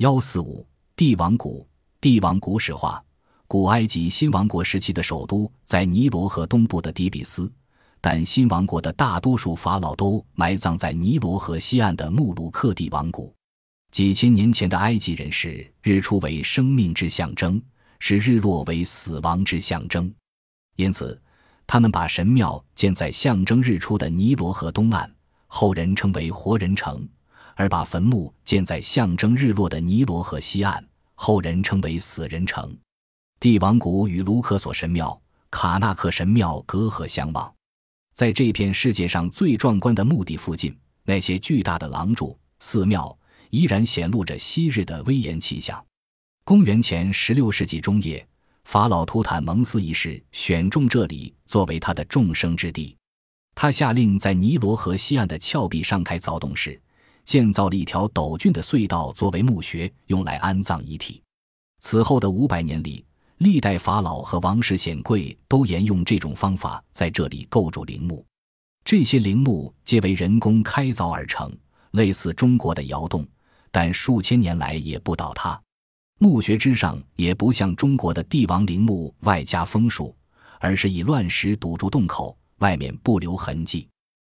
幺四五帝王谷，帝王谷史话。古埃及新王国时期的首都在尼罗河东部的底比斯，但新王国的大多数法老都埋葬在尼罗河西岸的穆鲁克帝王谷。几千年前的埃及人视日出为生命之象征，视日落为死亡之象征，因此他们把神庙建在象征日出的尼罗河东岸，后人称为活人城；而把坟墓建在象征日落的尼罗河西岸，后人称为死人城。帝王谷与卢克索神庙、卡纳克神庙隔河相望，在这片世界上最壮观的墓地附近，那些巨大的廊柱、寺庙依然显露着昔日的威严气象。公元前十六世纪中叶，法老图坦蒙斯一世选中这里作为他的众生之地，他下令在尼罗河西岸的峭壁上开凿洞室，建造了一条陡峻的隧道作为墓穴，用来安葬遗体。此后的五百年里，历代法老和王室显贵都沿用这种方法，在这里构筑陵墓。这些陵墓皆为人工开凿而成，类似中国的窑洞，但数千年来也不倒塌。墓穴之上也不像中国的帝王陵墓外加枫树，而是以乱石堵住洞口，外面不留痕迹。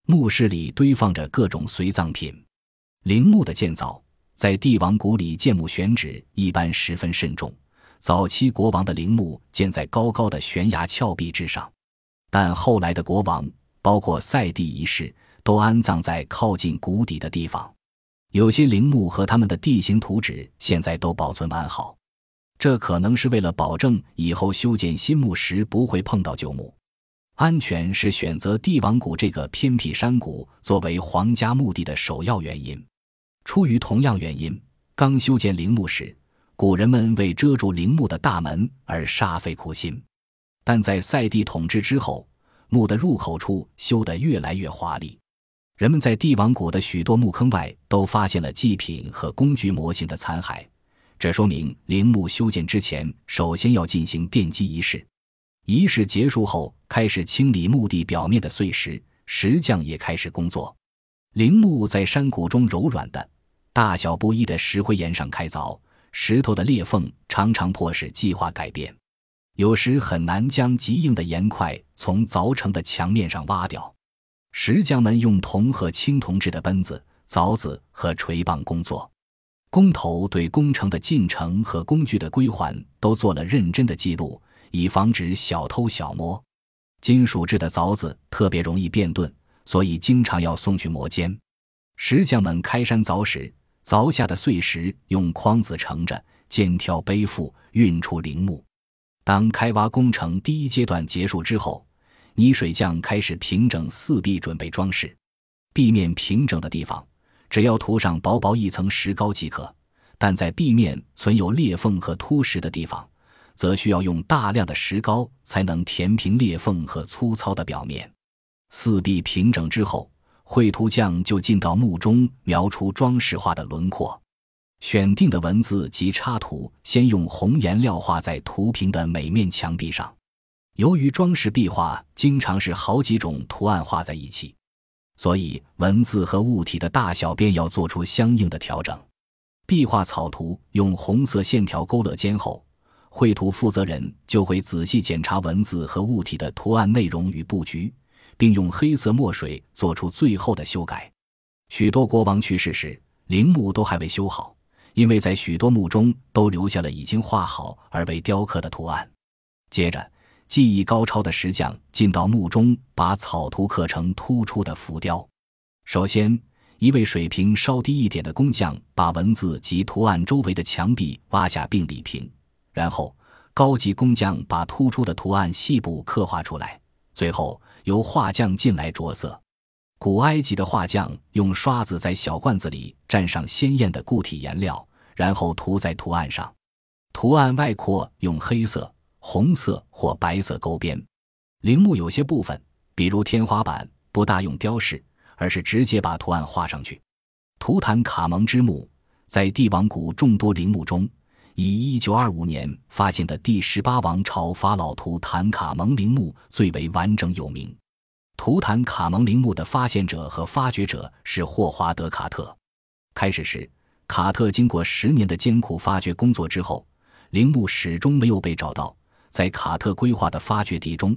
墓室里堆放着各种随葬品。陵墓的建造，在帝王谷里建墓选址一般十分慎重。早期国王的陵墓建在高高的悬崖峭壁之上，但后来的国王，包括塞蒂一世，都安葬在靠近谷底的地方。有些陵墓和他们的地形图纸现在都保存完好，这可能是为了保证以后修建新墓时不会碰到旧墓。安全是选择帝王谷这个偏僻山谷作为皇家墓地的首要原因。出于同样原因，刚修建陵墓时。古人们为遮住陵墓的大门而煞费苦心，但在塞帝统治之后，墓的入口处修得越来越华丽。人们在帝王谷的许多墓坑外都发现了祭品和工具模型的残骸，这说明陵墓修建之前首先要进行奠基仪式。仪式结束后，开始清理墓地表面的碎石，石匠也开始工作。陵墓在山谷中柔软的、大小不一的石灰岩上开凿。石头的裂缝常常迫使计划改变，有时很难将极硬的岩块从凿成的墙面上挖掉。石匠们用铜和青铜制的奔子、凿子和锤棒工作。工头对工程的进程和工具的归还都做了认真的记录，以防止小偷小摸。金属制的凿子特别容易变钝，所以经常要送去磨尖。石匠们开山凿石。凿下的碎石用筐子盛着，肩挑背负运出陵墓。当开挖工程第一阶段结束之后，泥水匠开始平整四壁，准备装饰。壁面平整的地方，只要涂上薄薄一层石膏即可；但在壁面存有裂缝和凸石的地方，则需要用大量的石膏才能填平裂缝和粗糙的表面。四壁平整之后。绘图匠就进到墓中，描出装饰画的轮廓。选定的文字及插图，先用红颜料画在图平的每面墙壁上。由于装饰壁画经常是好几种图案画在一起，所以文字和物体的大小便要做出相应的调整。壁画草图用红色线条勾勒间后，绘图负责人就会仔细检查文字和物体的图案内容与布局。并用黑色墨水做出最后的修改。许多国王去世时，陵墓都还未修好，因为在许多墓中都留下了已经画好而未雕刻的图案。接着，技艺高超的石匠进到墓中，把草图刻成突出的浮雕。首先，一位水平稍低一点的工匠把文字及图案周围的墙壁挖下并理平，然后高级工匠把突出的图案细部刻画出来，最后。由画匠进来着色。古埃及的画匠用刷子在小罐子里蘸上鲜艳的固体颜料，然后涂在图案上。图案外扩用黑色、红色或白色勾边。陵墓有些部分，比如天花板，不大用雕饰，而是直接把图案画上去。图坦卡蒙之墓在帝王谷众多陵墓中，以1925年发现的第十八王朝法老图坦卡蒙陵墓最为完整有名。图坦卡蒙陵墓的发现者和发掘者是霍华德·卡特。开始时，卡特经过十年的艰苦发掘工作之后，陵墓始终没有被找到。在卡特规划的发掘地中，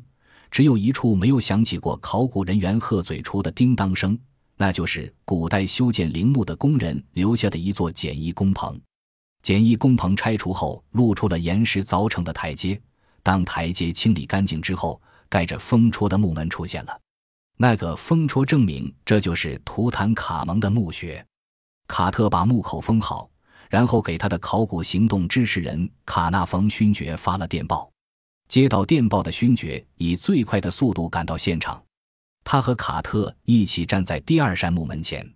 只有一处没有响起过考古人员鹤嘴锄的叮当声，那就是古代修建陵墓的工人留下的一座简易工棚。简易工棚拆除后，露出了岩石凿成的台阶。当台阶清理干净之后，盖着风戳的木门出现了。那个风戳证明这就是图坦卡蒙的墓穴。卡特把墓口封好，然后给他的考古行动支持人卡纳冯勋爵发了电报。接到电报的勋爵以最快的速度赶到现场，他和卡特一起站在第二扇木门前。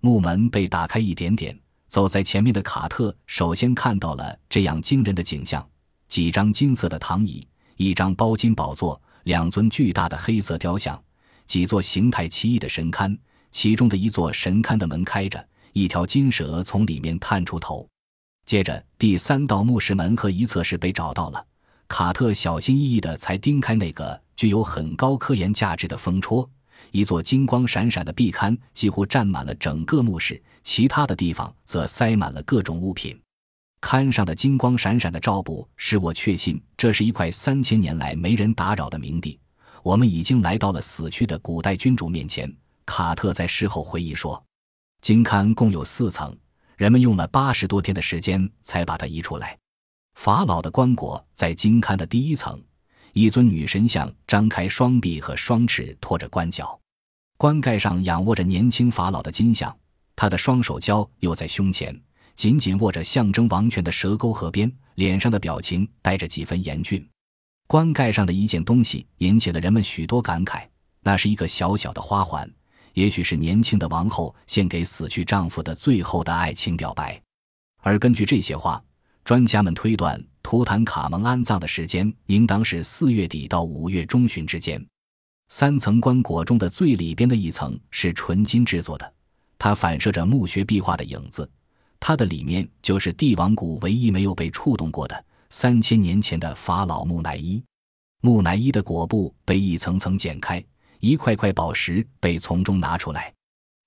木门被打开一点点，走在前面的卡特首先看到了这样惊人的景象：几张金色的躺椅，一张包金宝座，两尊巨大的黑色雕像，几座形态奇异的神龛。其中的一座神龛的门开着。一条金蛇从里面探出头，接着第三道墓室门和一侧室被找到了。卡特小心翼翼地才钉开那个具有很高科研价值的风戳。一座金光闪闪的壁龛几乎占满了整个墓室，其他的地方则塞满了各种物品。龛上的金光闪闪的罩布使我确信这是一块三千年来没人打扰的冥地。我们已经来到了死去的古代君主面前。卡特在事后回忆说。金龛共有四层，人们用了八十多天的时间才把它移出来。法老的棺椁在金龛的第一层，一尊女神像张开双臂和双翅托着棺脚，棺盖上仰卧着年轻法老的金像，他的双手交又在胸前，紧紧握着象征王权的蛇钩河边，脸上的表情带着几分严峻。棺盖上的一件东西引起了人们许多感慨，那是一个小小的花环。也许是年轻的王后献给死去丈夫的最后的爱情表白，而根据这些话，专家们推断图坦卡蒙安葬的时间应当是四月底到五月中旬之间。三层棺椁中的最里边的一层是纯金制作的，它反射着墓穴壁画的影子，它的里面就是帝王谷唯一没有被触动过的三千年前的法老木乃伊。木乃伊的椁部被一层层剪开。一块块宝石被从中拿出来，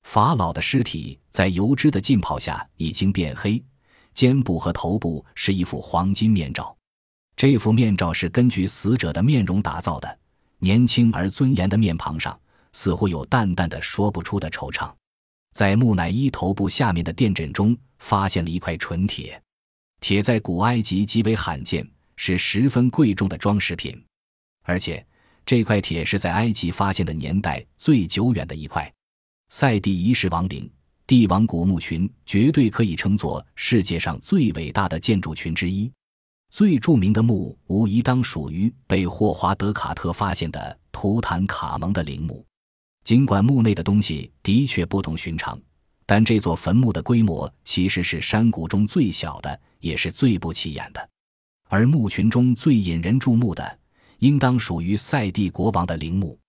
法老的尸体在油脂的浸泡下已经变黑，肩部和头部是一副黄金面罩，这副面罩是根据死者的面容打造的，年轻而尊严的面庞上似乎有淡淡的说不出的惆怅。在木乃伊头部下面的垫枕中发现了一块纯铁，铁在古埃及极为罕见，是十分贵重的装饰品，而且。这块铁是在埃及发现的年代最久远的一块。塞地一世王陵帝王古墓群绝对可以称作世界上最伟大的建筑群之一。最著名的墓无疑当属于被霍华德·卡特发现的图坦卡蒙的陵墓。尽管墓内的东西的确不同寻常，但这座坟墓的规模其实是山谷中最小的，也是最不起眼的。而墓群中最引人注目的。应当属于塞地国王的陵墓，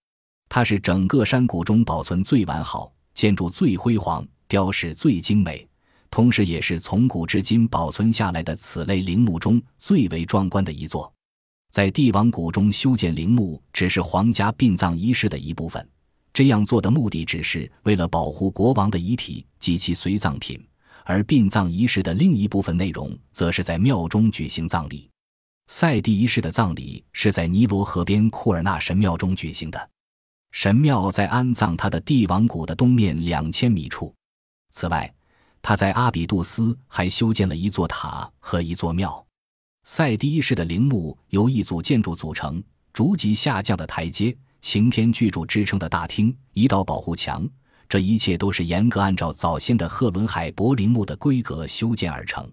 它是整个山谷中保存最完好、建筑最辉煌、雕饰最精美，同时也是从古至今保存下来的此类陵墓中最为壮观的一座。在帝王谷中修建陵墓，只是皇家殡葬仪式的一部分。这样做的目的只是为了保护国王的遗体及其随葬品，而殡葬仪式的另一部分内容，则是在庙中举行葬礼。赛第一世的葬礼是在尼罗河边库尔纳神庙中举行的，神庙在安葬他的帝王谷的东面两千米处。此外，他在阿比杜斯还修建了一座塔和一座庙。赛第一世的陵墓由一组建筑组成：逐级下降的台阶、擎天巨柱支撑的大厅、一道保护墙。这一切都是严格按照早先的赫伦海伯陵墓的规格修建而成。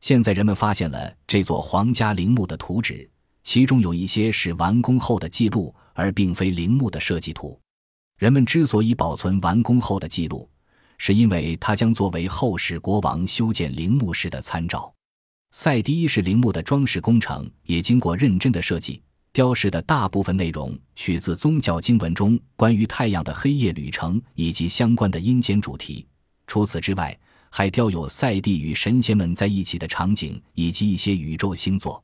现在人们发现了这座皇家陵墓的图纸，其中有一些是完工后的记录，而并非陵墓的设计图。人们之所以保存完工后的记录，是因为它将作为后世国王修建陵墓时的参照。赛第一世陵墓的装饰工程也经过认真的设计，雕饰的大部分内容取自宗教经文中关于太阳的黑夜旅程以及相关的阴间主题。除此之外，还雕有赛蒂与神仙们在一起的场景，以及一些宇宙星座。